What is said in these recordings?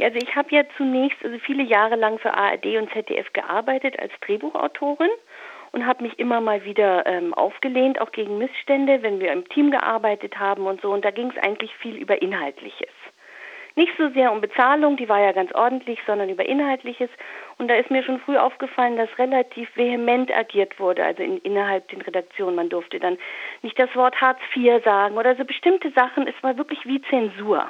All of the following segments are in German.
Also ich habe ja zunächst also viele Jahre lang für ARD und ZDF gearbeitet als Drehbuchautorin und habe mich immer mal wieder ähm, aufgelehnt, auch gegen Missstände, wenn wir im Team gearbeitet haben und so. Und da ging es eigentlich viel über Inhaltliches. Nicht so sehr um Bezahlung, die war ja ganz ordentlich, sondern über Inhaltliches. Und da ist mir schon früh aufgefallen, dass relativ vehement agiert wurde, also in, innerhalb den Redaktionen. Man durfte dann nicht das Wort Hartz IV sagen oder so bestimmte Sachen. Es war wirklich wie Zensur.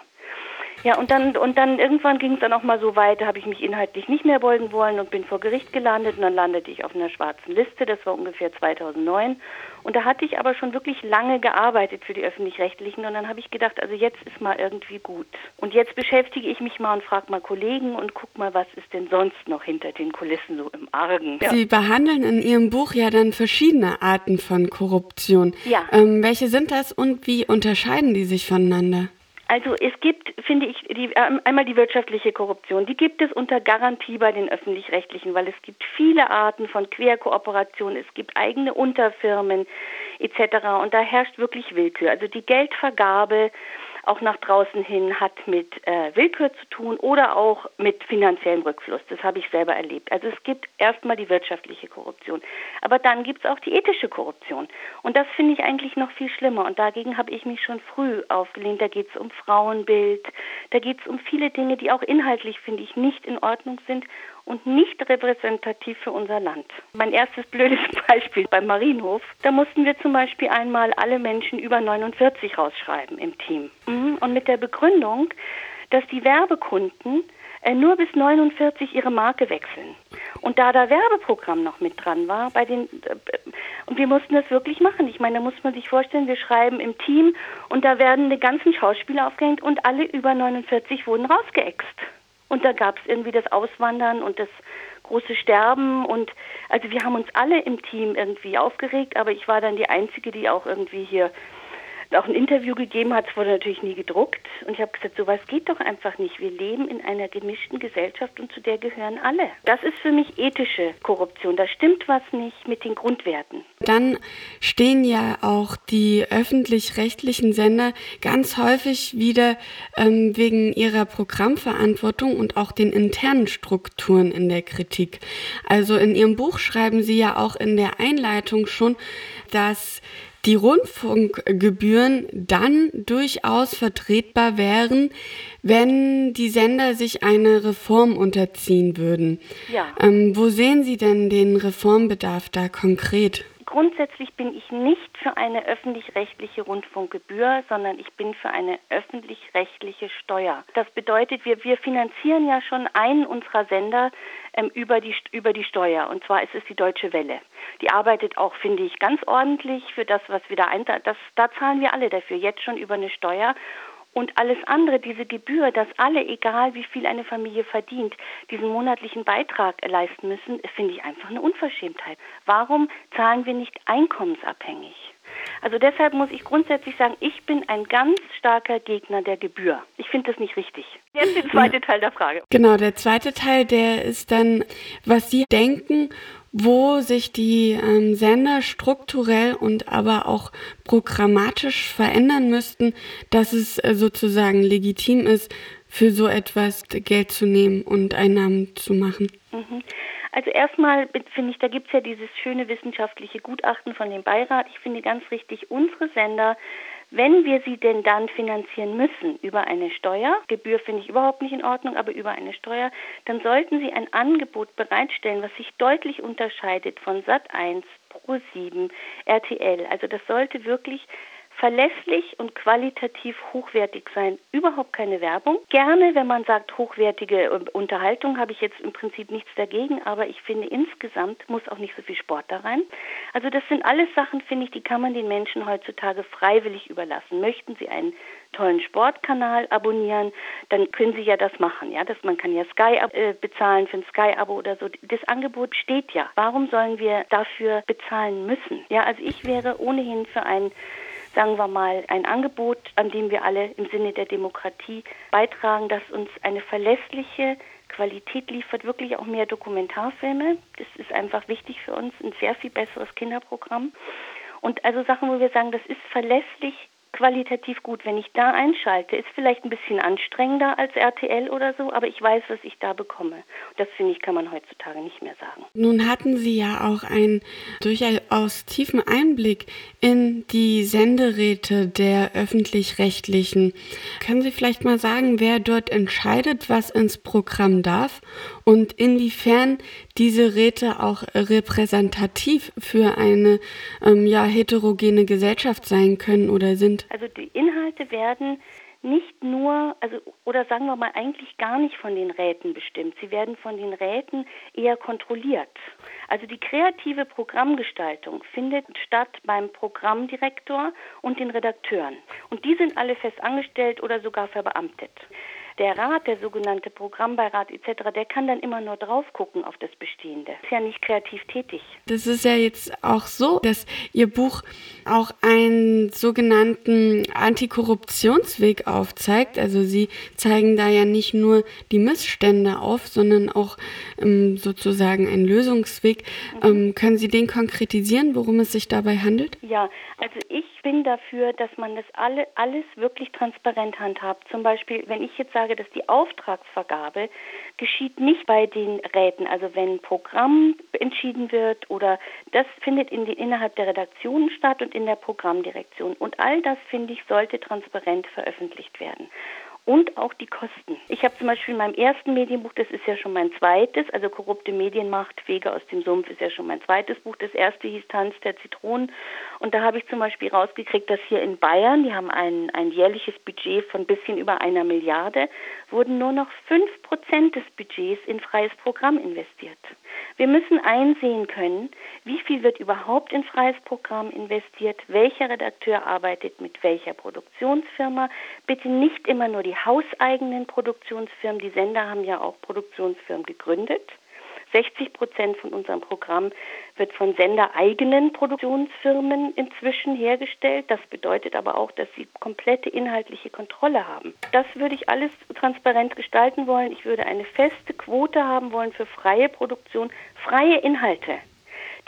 Ja, und dann, und dann irgendwann ging es dann auch mal so weit, da habe ich mich inhaltlich nicht mehr beugen wollen und bin vor Gericht gelandet und dann landete ich auf einer schwarzen Liste, das war ungefähr 2009. Und da hatte ich aber schon wirklich lange gearbeitet für die Öffentlich-Rechtlichen und dann habe ich gedacht, also jetzt ist mal irgendwie gut. Und jetzt beschäftige ich mich mal und frage mal Kollegen und guck mal, was ist denn sonst noch hinter den Kulissen so im Argen. Ja. Sie behandeln in Ihrem Buch ja dann verschiedene Arten von Korruption. Ja. Ähm, welche sind das und wie unterscheiden die sich voneinander? Also es gibt, finde ich, die, ähm, einmal die wirtschaftliche Korruption. Die gibt es unter Garantie bei den öffentlich-rechtlichen, weil es gibt viele Arten von Querkooperation, es gibt eigene Unterfirmen etc. Und da herrscht wirklich Willkür. Also die Geldvergabe auch nach draußen hin hat mit äh, Willkür zu tun oder auch mit finanziellem Rückfluss. Das habe ich selber erlebt. Also es gibt erstmal die wirtschaftliche Korruption, aber dann gibt es auch die ethische Korruption. Und das finde ich eigentlich noch viel schlimmer. Und dagegen habe ich mich schon früh aufgelehnt. Da geht es um Frauenbild, da geht es um viele Dinge, die auch inhaltlich, finde ich, nicht in Ordnung sind und nicht repräsentativ für unser Land. Mein erstes blödes Beispiel beim Marienhof, da mussten wir zum Beispiel einmal alle Menschen über 49 rausschreiben im Team. Mhm. Und mit der Begründung, dass die Werbekunden äh, nur bis 49 ihre Marke wechseln. Und da da Werbeprogramm noch mit dran war, bei den äh, und wir mussten das wirklich machen. Ich meine, da muss man sich vorstellen, wir schreiben im Team und da werden die ganzen Schauspieler aufgehängt und alle über 49 wurden rausgeext. Und da gab es irgendwie das Auswandern und das große Sterben. Und also wir haben uns alle im Team irgendwie aufgeregt, aber ich war dann die Einzige, die auch irgendwie hier auch ein Interview gegeben hat, es wurde natürlich nie gedruckt. Und ich habe gesagt, sowas geht doch einfach nicht. Wir leben in einer gemischten Gesellschaft und zu der gehören alle. Das ist für mich ethische Korruption. Da stimmt was nicht mit den Grundwerten. Dann stehen ja auch die öffentlich-rechtlichen Sender ganz häufig wieder ähm, wegen ihrer Programmverantwortung und auch den internen Strukturen in der Kritik. Also in Ihrem Buch schreiben Sie ja auch in der Einleitung schon, dass die Rundfunkgebühren dann durchaus vertretbar wären, wenn die Sender sich einer Reform unterziehen würden. Ja. Ähm, wo sehen Sie denn den Reformbedarf da konkret? Grundsätzlich bin ich nicht für eine öffentlich-rechtliche Rundfunkgebühr, sondern ich bin für eine öffentlich-rechtliche Steuer. Das bedeutet, wir, wir finanzieren ja schon einen unserer Sender ähm, über, die, über die Steuer, und zwar ist es die Deutsche Welle. Die arbeitet auch, finde ich, ganz ordentlich für das, was wir da ein, da zahlen wir alle dafür, jetzt schon über eine Steuer. Und alles andere, diese Gebühr, dass alle, egal wie viel eine Familie verdient, diesen monatlichen Beitrag leisten müssen, finde ich einfach eine Unverschämtheit. Warum zahlen wir nicht einkommensabhängig? Also deshalb muss ich grundsätzlich sagen, ich bin ein ganz starker Gegner der Gebühr. Ich finde das nicht richtig. Jetzt der zweite Teil der Frage. Genau, der zweite Teil, der ist dann, was Sie denken wo sich die ähm, Sender strukturell und aber auch programmatisch verändern müssten, dass es äh, sozusagen legitim ist, für so etwas Geld zu nehmen und Einnahmen zu machen? Mhm. Also erstmal finde ich, da gibt es ja dieses schöne wissenschaftliche Gutachten von dem Beirat. Ich finde ganz richtig, unsere Sender wenn wir sie denn dann finanzieren müssen über eine Steuer, Gebühr finde ich überhaupt nicht in Ordnung, aber über eine Steuer, dann sollten sie ein Angebot bereitstellen, was sich deutlich unterscheidet von Sat1, Pro7, RTL. Also das sollte wirklich verlässlich und qualitativ hochwertig sein. Überhaupt keine Werbung. Gerne, wenn man sagt hochwertige äh, Unterhaltung, habe ich jetzt im Prinzip nichts dagegen, aber ich finde insgesamt muss auch nicht so viel Sport da rein. Also das sind alles Sachen, finde ich, die kann man den Menschen heutzutage freiwillig überlassen. Möchten sie einen tollen Sportkanal abonnieren, dann können sie ja das machen, ja, dass man kann ja Sky äh, bezahlen für ein Sky Abo oder so. Das Angebot steht ja. Warum sollen wir dafür bezahlen müssen? Ja, also ich wäre ohnehin für ein sagen wir mal, ein Angebot, an dem wir alle im Sinne der Demokratie beitragen, das uns eine verlässliche Qualität liefert, wirklich auch mehr Dokumentarfilme. Das ist einfach wichtig für uns, ein sehr viel besseres Kinderprogramm. Und also Sachen, wo wir sagen, das ist verlässlich qualitativ gut. Wenn ich da einschalte, ist vielleicht ein bisschen anstrengender als RTL oder so, aber ich weiß, was ich da bekomme. Das finde ich, kann man heutzutage nicht mehr sagen. Nun hatten Sie ja auch einen durchaus tiefen Einblick in die Senderäte der öffentlich-rechtlichen. Können Sie vielleicht mal sagen, wer dort entscheidet, was ins Programm darf und inwiefern diese Räte auch repräsentativ für eine ähm, ja, heterogene Gesellschaft sein können oder sind? Also die Inhalte werden nicht nur, also oder sagen wir mal eigentlich gar nicht von den Räten bestimmt. Sie werden von den Räten eher kontrolliert. Also die kreative Programmgestaltung findet statt beim Programmdirektor und den Redakteuren. Und die sind alle fest angestellt oder sogar verbeamtet. Der Rat, der sogenannte Programmbeirat etc., der kann dann immer nur drauf gucken auf das Bestehende. Ist ja nicht kreativ tätig. Das ist ja jetzt auch so, dass Ihr Buch auch einen sogenannten Antikorruptionsweg aufzeigt. Also Sie zeigen da ja nicht nur die Missstände auf, sondern auch ähm, sozusagen einen Lösungsweg. Mhm. Ähm, können Sie den konkretisieren, worum es sich dabei handelt? Ja, also ich bin dafür, dass man das alle, alles wirklich transparent handhabt. Zum Beispiel, wenn ich jetzt sage, dass die Auftragsvergabe geschieht nicht bei den Räten, also wenn ein Programm entschieden wird oder das findet in den, innerhalb der Redaktionen statt und in der Programmdirektion. Und all das, finde ich, sollte transparent veröffentlicht werden und auch die Kosten. Ich habe zum Beispiel in meinem ersten Medienbuch, das ist ja schon mein zweites, also Korrupte Medienmacht, Wege aus dem Sumpf ist ja schon mein zweites Buch. Das erste hieß Tanz der Zitronen. Und da habe ich zum Beispiel rausgekriegt, dass hier in Bayern, die haben ein, ein jährliches Budget von bisschen über einer Milliarde, wurden nur noch fünf Prozent des Budgets in freies Programm investiert. Wir müssen einsehen können, wie viel wird überhaupt in freies Programm investiert, welcher Redakteur arbeitet mit welcher Produktionsfirma. Bitte nicht immer nur die hauseigenen Produktionsfirmen, die Sender haben ja auch Produktionsfirmen gegründet. 60 Prozent von unserem Programm wird von sendereigenen Produktionsfirmen inzwischen hergestellt. Das bedeutet aber auch, dass sie komplette inhaltliche Kontrolle haben. Das würde ich alles transparent gestalten wollen. Ich würde eine feste Quote haben wollen für freie Produktion, freie Inhalte,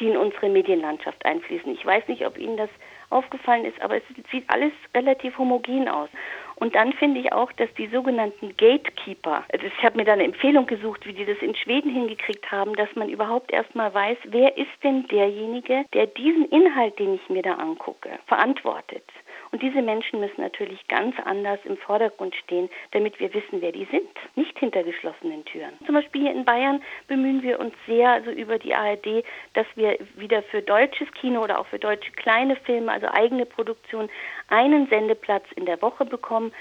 die in unsere Medienlandschaft einfließen. Ich weiß nicht, ob Ihnen das aufgefallen ist, aber es sieht alles relativ homogen aus. Und dann finde ich auch, dass die sogenannten Gatekeeper, also ich habe mir da eine Empfehlung gesucht, wie die das in Schweden hingekriegt haben, dass man überhaupt erstmal weiß, wer ist denn derjenige, der diesen Inhalt, den ich mir da angucke, verantwortet. Und diese Menschen müssen natürlich ganz anders im Vordergrund stehen, damit wir wissen, wer die sind, nicht hinter geschlossenen Türen. Zum Beispiel hier in Bayern bemühen wir uns sehr, also über die ARD, dass wir wieder für deutsches Kino oder auch für deutsche kleine Filme, also eigene Produktion, einen Sendeplatz in der Woche bekommen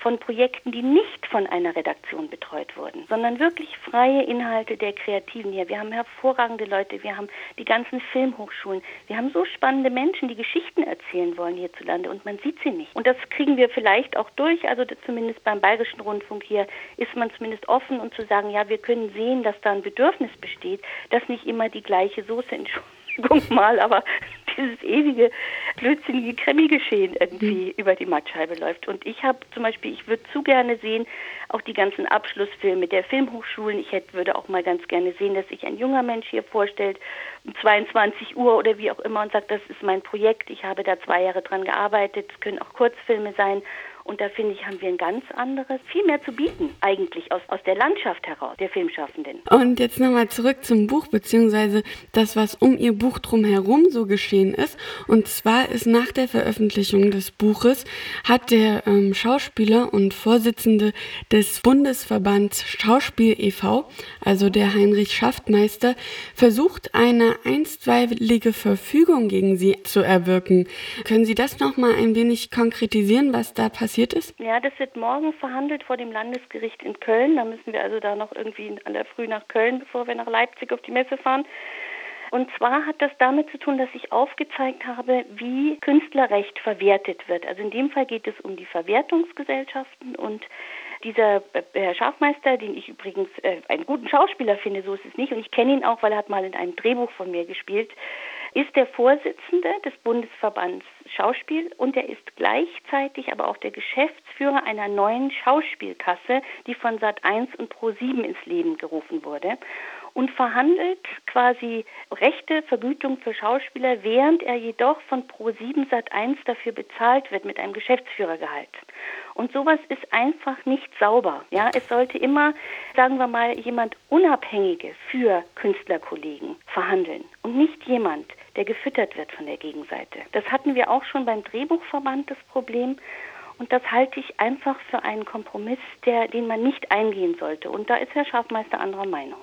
von Projekten, die nicht von einer Redaktion betreut wurden, sondern wirklich freie Inhalte der Kreativen hier. Wir haben hervorragende Leute, wir haben die ganzen Filmhochschulen, wir haben so spannende Menschen, die Geschichten erzählen wollen hierzulande und man sieht sie nicht. Und das kriegen wir vielleicht auch durch, also zumindest beim Bayerischen Rundfunk hier ist man zumindest offen und zu sagen, ja, wir können sehen, dass da ein Bedürfnis besteht, dass nicht immer die gleiche Soße Entschuldigung mal, aber dieses ewige blödsinnige Krimi-Geschehen irgendwie mhm. über die Mattscheibe läuft. Und ich habe zum Beispiel, ich würde zu gerne sehen, auch die ganzen Abschlussfilme der Filmhochschulen. Ich hätte, würde auch mal ganz gerne sehen, dass sich ein junger Mensch hier vorstellt, um 22 Uhr oder wie auch immer und sagt, das ist mein Projekt, ich habe da zwei Jahre dran gearbeitet. Es können auch Kurzfilme sein und da finde ich, haben wir ein ganz anderes, viel mehr zu bieten, eigentlich aus, aus der Landschaft heraus, der Filmschaffenden. Und jetzt nochmal zurück zum Buch, beziehungsweise das, was um Ihr Buch drumherum so geschehen ist. Und zwar ist nach der Veröffentlichung des Buches, hat der ähm, Schauspieler und Vorsitzende des Bundesverbands Schauspiel e.V., also der Heinrich Schaftmeister, versucht, eine einstweilige Verfügung gegen Sie zu erwirken. Können Sie das nochmal ein wenig konkretisieren, was da passiert? ist? Ja, das wird morgen verhandelt vor dem Landesgericht in Köln. Da müssen wir also da noch irgendwie an der Früh nach Köln, bevor wir nach Leipzig auf die Messe fahren. Und zwar hat das damit zu tun, dass ich aufgezeigt habe, wie Künstlerrecht verwertet wird. Also in dem Fall geht es um die Verwertungsgesellschaften und dieser Herr Schafmeister, den ich übrigens äh, einen guten Schauspieler finde, so ist es nicht, und ich kenne ihn auch, weil er hat mal in einem Drehbuch von mir gespielt, ist der Vorsitzende des Bundesverbands Schauspiel und er ist gleichzeitig aber auch der Geschäftsführer einer neuen Schauspielkasse, die von Sat1 und Pro7 ins Leben gerufen wurde. Und verhandelt quasi rechte Vergütung für Schauspieler, während er jedoch von Pro7 Sat1 dafür bezahlt wird mit einem Geschäftsführergehalt. Und sowas ist einfach nicht sauber. Ja, es sollte immer, sagen wir mal, jemand Unabhängiges für Künstlerkollegen verhandeln und nicht jemand, der gefüttert wird von der Gegenseite. Das hatten wir auch schon beim Drehbuchverband das Problem. Und das halte ich einfach für einen Kompromiss, der, den man nicht eingehen sollte. Und da ist Herr Schafmeister anderer Meinung.